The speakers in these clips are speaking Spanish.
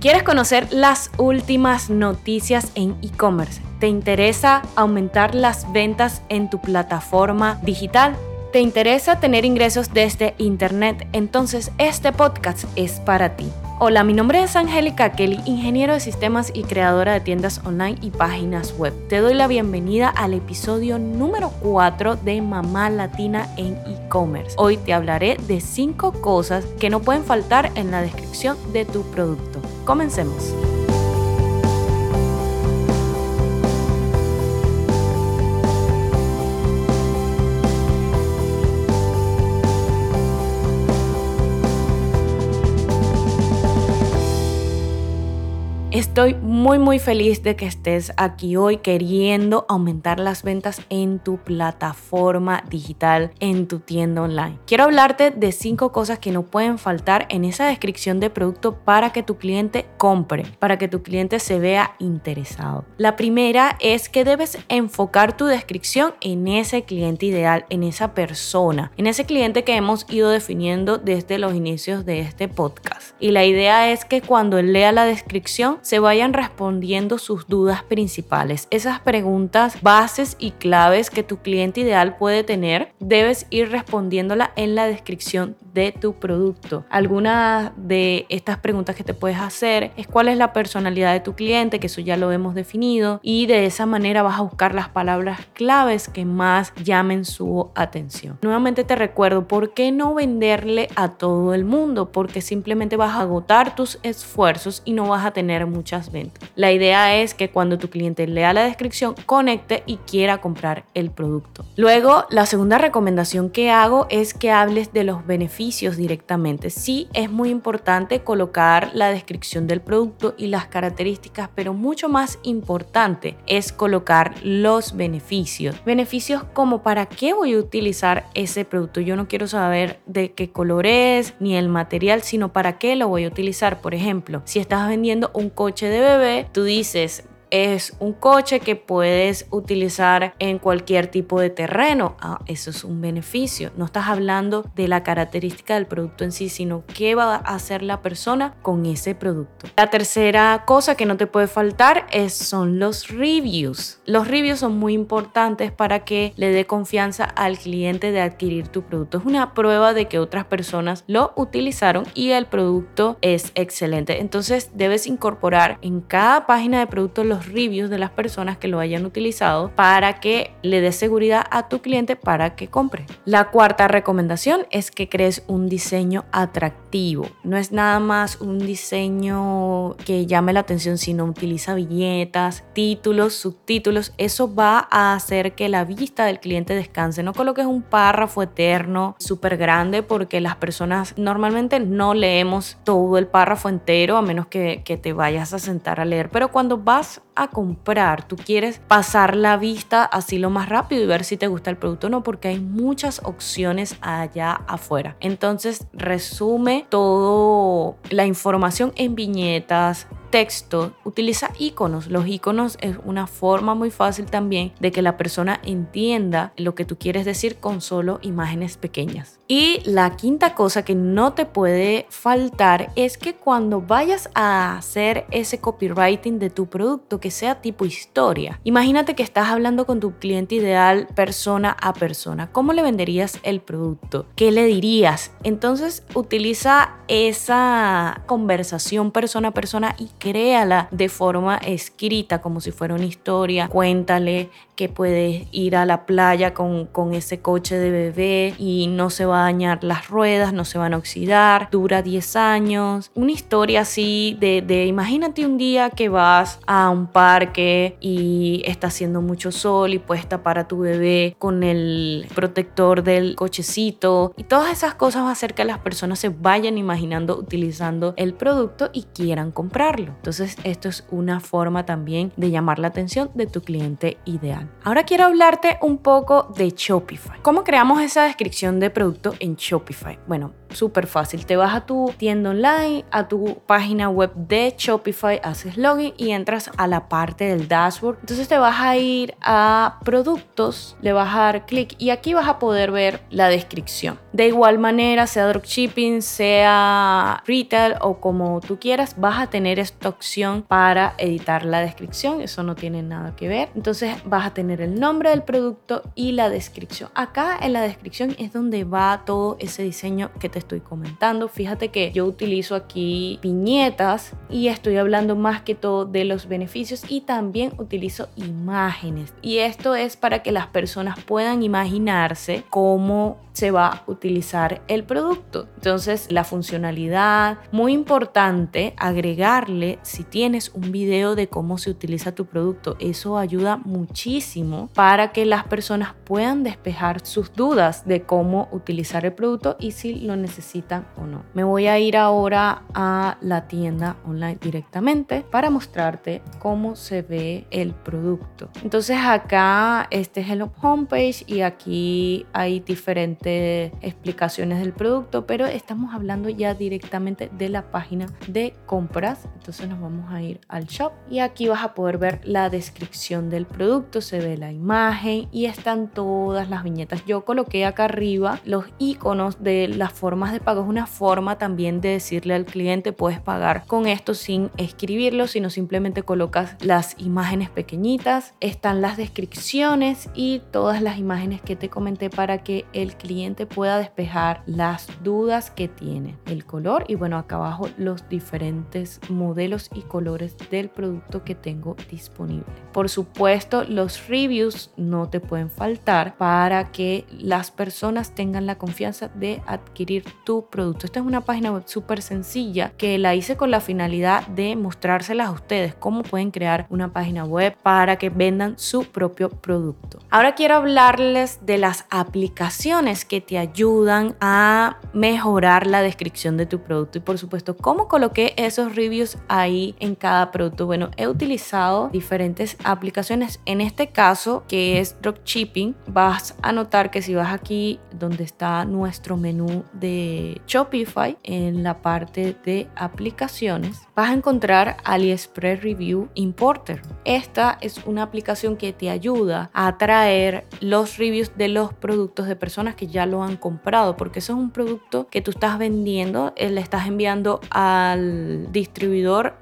¿Quieres conocer las últimas noticias en e-commerce? ¿Te interesa aumentar las ventas en tu plataforma digital? ¿Te interesa tener ingresos desde Internet? Entonces este podcast es para ti. Hola, mi nombre es Angélica Kelly, ingeniero de sistemas y creadora de tiendas online y páginas web. Te doy la bienvenida al episodio número 4 de Mamá Latina en e-commerce. Hoy te hablaré de 5 cosas que no pueden faltar en la descripción de tu producto. Comencemos. Estoy muy muy feliz de que estés aquí hoy queriendo aumentar las ventas en tu plataforma digital, en tu tienda online. Quiero hablarte de cinco cosas que no pueden faltar en esa descripción de producto para que tu cliente compre, para que tu cliente se vea interesado. La primera es que debes enfocar tu descripción en ese cliente ideal, en esa persona, en ese cliente que hemos ido definiendo desde los inicios de este podcast. Y la idea es que cuando lea la descripción, se vayan respondiendo sus dudas principales. Esas preguntas bases y claves que tu cliente ideal puede tener, debes ir respondiéndola en la descripción de tu producto. Alguna de estas preguntas que te puedes hacer es cuál es la personalidad de tu cliente, que eso ya lo hemos definido, y de esa manera vas a buscar las palabras claves que más llamen su atención. Nuevamente te recuerdo, ¿por qué no venderle a todo el mundo? Porque simplemente vas a agotar tus esfuerzos y no vas a tener muchas ventas. La idea es que cuando tu cliente lea la descripción, conecte y quiera comprar el producto. Luego, la segunda recomendación que hago es que hables de los beneficios directamente. Sí es muy importante colocar la descripción del producto y las características, pero mucho más importante es colocar los beneficios. Beneficios como para qué voy a utilizar ese producto. Yo no quiero saber de qué color es ni el material, sino para qué lo voy a utilizar. Por ejemplo, si estás vendiendo un coche de bebé, tú dices, es un coche que puedes utilizar en cualquier tipo de terreno. Ah, eso es un beneficio. No estás hablando de la característica del producto en sí, sino qué va a hacer la persona con ese producto. La tercera cosa que no te puede faltar es, son los reviews. Los reviews son muy importantes para que le dé confianza al cliente de adquirir tu producto. Es una prueba de que otras personas lo utilizaron y el producto es excelente. Entonces debes incorporar en cada página de producto los reviews de las personas que lo hayan utilizado para que le des seguridad a tu cliente para que compre. La cuarta recomendación es que crees un diseño atractivo. No es nada más un diseño que llame la atención, sino utiliza viñetas, títulos, subtítulos. Eso va a hacer que la vista del cliente descanse. No coloques un párrafo eterno súper grande porque las personas normalmente no leemos todo el párrafo entero a menos que, que te vayas a sentar a leer. Pero cuando vas a comprar, tú quieres pasar la vista así lo más rápido y ver si te gusta el producto o no, porque hay muchas opciones allá afuera. Entonces resume toda la información en viñetas, texto, utiliza iconos. Los iconos es una forma muy fácil también de que la persona entienda lo que tú quieres decir con solo imágenes pequeñas. Y la quinta cosa que no te puede faltar es que cuando vayas a hacer ese copywriting de tu producto, que sea tipo historia. Imagínate que estás hablando con tu cliente ideal persona a persona. ¿Cómo le venderías el producto? ¿Qué le dirías? Entonces utiliza esa conversación persona a persona y créala de forma escrita, como si fuera una historia. Cuéntale que puedes ir a la playa con, con ese coche de bebé y no se va a dañar las ruedas, no se van a oxidar, dura 10 años. Una historia así de, de imagínate un día que vas a un parque y está haciendo mucho sol y puedes tapar a tu bebé con el protector del cochecito y todas esas cosas va a hacer que las personas se vayan imaginando utilizando el producto y quieran comprarlo. Entonces esto es una forma también de llamar la atención de tu cliente ideal. Ahora quiero hablarte un poco de Shopify. ¿Cómo creamos esa descripción de producto en Shopify? Bueno, súper fácil. Te vas a tu tienda online, a tu página web de Shopify, haces login y entras a la parte del dashboard. Entonces te vas a ir a productos, le vas a dar clic y aquí vas a poder ver la descripción. De igual manera, sea dropshipping, sea retail o como tú quieras, vas a tener esta opción para editar la descripción. Eso no tiene nada que ver. Entonces vas a tener el nombre del producto y la descripción. Acá en la descripción es donde va todo ese diseño que te estoy comentando. Fíjate que yo utilizo aquí viñetas y estoy hablando más que todo de los beneficios y también utilizo imágenes. Y esto es para que las personas puedan imaginarse cómo se va a utilizar el producto. Entonces, la funcionalidad, muy importante, agregarle si tienes un video de cómo se utiliza tu producto. Eso ayuda muchísimo para que las personas puedan despejar sus dudas de cómo utilizar el producto y si lo necesitan o no. Me voy a ir ahora a la tienda online directamente para mostrarte cómo se ve el producto. Entonces acá este es el homepage y aquí hay diferentes explicaciones del producto, pero estamos hablando ya directamente de la página de compras. Entonces nos vamos a ir al shop y aquí vas a poder ver la descripción del producto, se ve la imagen y están todas las viñetas. Yo coloqué acá arriba los iconos de las formas de pago. Es una forma también de decirle al cliente puedes pagar con esto sin escribirlo, sino simplemente colocas las imágenes pequeñitas. Están las descripciones y todas las imágenes que te comenté para que el cliente pueda despejar las dudas que tiene. El color y bueno, acá abajo los diferentes modelos y colores del producto que tengo disponible. Por supuesto, los reviews no te pueden faltar para que las personas tengan la confianza de adquirir tu producto. Esta es una página web súper sencilla que la hice con la finalidad de mostrárselas a ustedes cómo pueden crear una página web para que vendan su propio producto. Ahora quiero hablarles de las aplicaciones que te ayudan a mejorar la descripción de tu producto. Y por supuesto, ¿cómo coloqué esos reviews ahí en cada producto? Bueno, he utilizado diferentes aplicaciones. En este caso, que es dropshipping, vas a notar que si vas aquí donde está nuestro menú de Shopify, en la parte de aplicaciones, vas a encontrar AliExpress Review Importer. Esta es una aplicación que te ayuda a traer los reviews de los productos de personas que ya lo han comprado, porque eso es un producto que tú estás vendiendo, eh, le estás enviando al distribuidor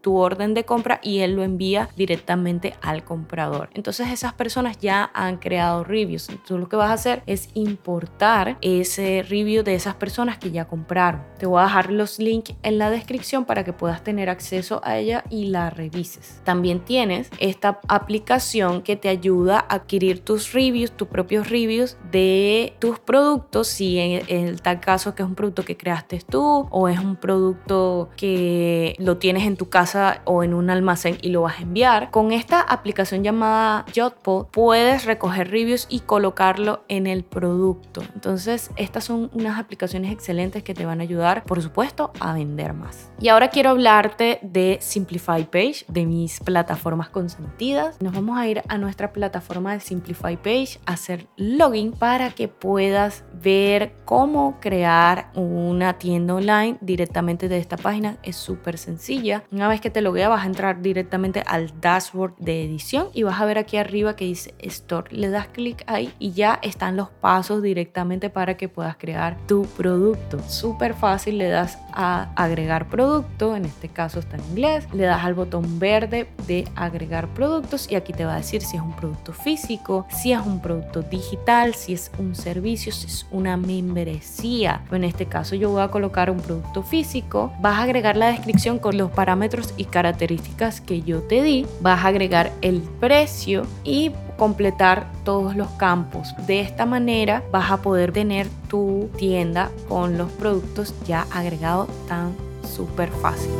tu orden de compra y él lo envía directamente al comprador. Entonces esas personas ya han creado reviews. Entonces lo que vas a hacer es importar ese review de esas personas que ya compraron. Te voy a dejar los links en la descripción para que puedas tener acceso a ella y la revises. También tienes esta aplicación que te ayuda a adquirir tus reviews, tus propios reviews de tus productos, si en tal caso que es un producto que creaste tú o es un producto que lo tienes en tu casa o en un almacén y lo vas a enviar. Con esta aplicación llamada Jotpo puedes recoger reviews y colocarlo en el producto. Entonces, estas son unas aplicaciones excelentes que te van a ayudar, por supuesto, a vender más. Y ahora quiero hablarte de Simplify Page, de mis plataformas consentidas. Nos vamos a ir a nuestra plataforma de Simplify Page, a hacer login para que puedas ver cómo crear una tienda online directamente de esta página. Es súper sencilla. Una vez que te logueas vas a entrar directamente al dashboard de edición y vas a ver aquí arriba que dice Store. Le das clic ahí y ya están los pasos directamente para que puedas crear tu producto. Súper fácil, le das a agregar producto, en este caso está en inglés, le das al botón verde de agregar productos y aquí te va a decir si es un producto físico, si es un producto digital, si es un servicio, si es una membresía. En este caso yo voy a colocar un producto físico, vas a agregar la descripción con los parámetros parámetros y características que yo te di, vas a agregar el precio y completar todos los campos. De esta manera vas a poder tener tu tienda con los productos ya agregados tan súper fácil.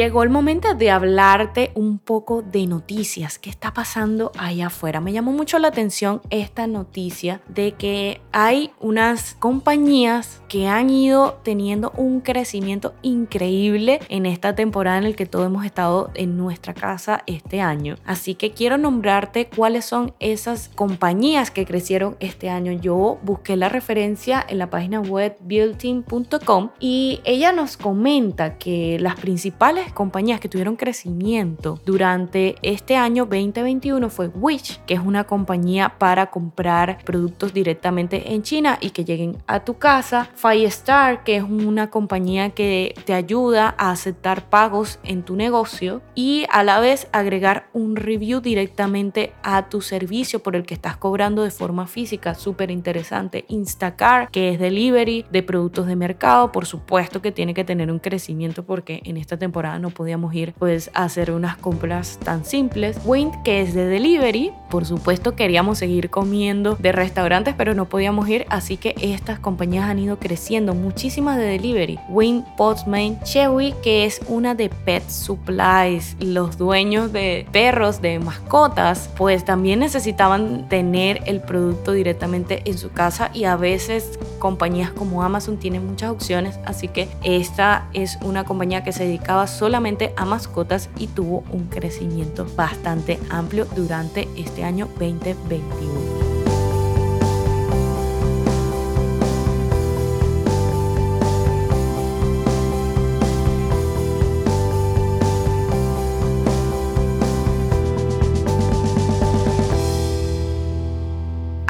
Llegó el momento de hablarte un poco de noticias. ¿Qué está pasando allá afuera? Me llamó mucho la atención esta noticia de que hay unas compañías que han ido teniendo un crecimiento increíble en esta temporada en el que todos hemos estado en nuestra casa este año. Así que quiero nombrarte cuáles son esas compañías que crecieron este año. Yo busqué la referencia en la página web building.com y ella nos comenta que las principales compañías que tuvieron crecimiento durante este año 2021 fue Wish, que es una compañía para comprar productos directamente en China y que lleguen a tu casa. Firestar, que es una compañía que te ayuda a aceptar pagos en tu negocio y a la vez agregar un review directamente a tu servicio por el que estás cobrando de forma física. Súper interesante. Instacart, que es delivery de productos de mercado. Por supuesto que tiene que tener un crecimiento porque en esta temporada no podíamos ir pues a hacer unas compras tan simples. Wind, que es de delivery. Por supuesto queríamos seguir comiendo de restaurantes, pero no podíamos ir. Así que estas compañías han ido creciendo. Muchísimas de delivery. Wind, Postman, Chewy, que es una de Pet Supplies. Los dueños de perros, de mascotas, pues también necesitaban tener el producto directamente en su casa y a veces compañías como Amazon tienen muchas opciones, así que esta es una compañía que se dedicaba solamente a mascotas y tuvo un crecimiento bastante amplio durante este año 2021.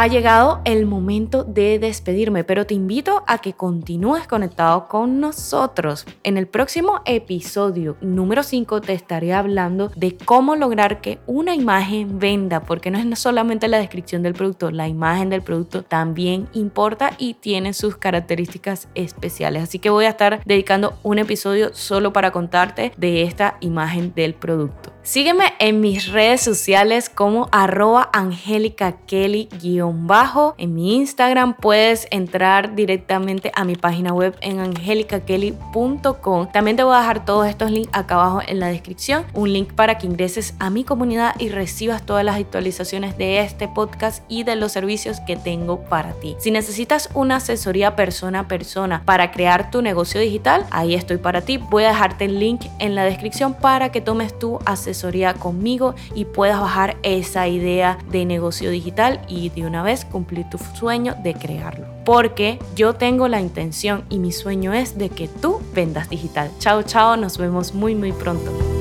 Ha llegado el momento de despedirme, pero te invito a que continúes conectado con nosotros. En el próximo episodio número 5 te estaré hablando de cómo lograr que una imagen venda, porque no es solamente la descripción del producto, la imagen del producto también importa y tiene sus características especiales. Así que voy a estar dedicando un episodio solo para contarte de esta imagen del producto. Sígueme en mis redes sociales como arroba angélica bajo En mi Instagram puedes entrar directamente a mi página web en angelicakelly.com. También te voy a dejar todos estos links acá abajo en la descripción. Un link para que ingreses a mi comunidad y recibas todas las actualizaciones de este podcast y de los servicios que tengo para ti. Si necesitas una asesoría persona a persona para crear tu negocio digital, ahí estoy para ti. Voy a dejarte el link en la descripción para que tomes tu asesoría asesoría conmigo y puedas bajar esa idea de negocio digital y de una vez cumplir tu sueño de crearlo. Porque yo tengo la intención y mi sueño es de que tú vendas digital. Chao, chao, nos vemos muy, muy pronto.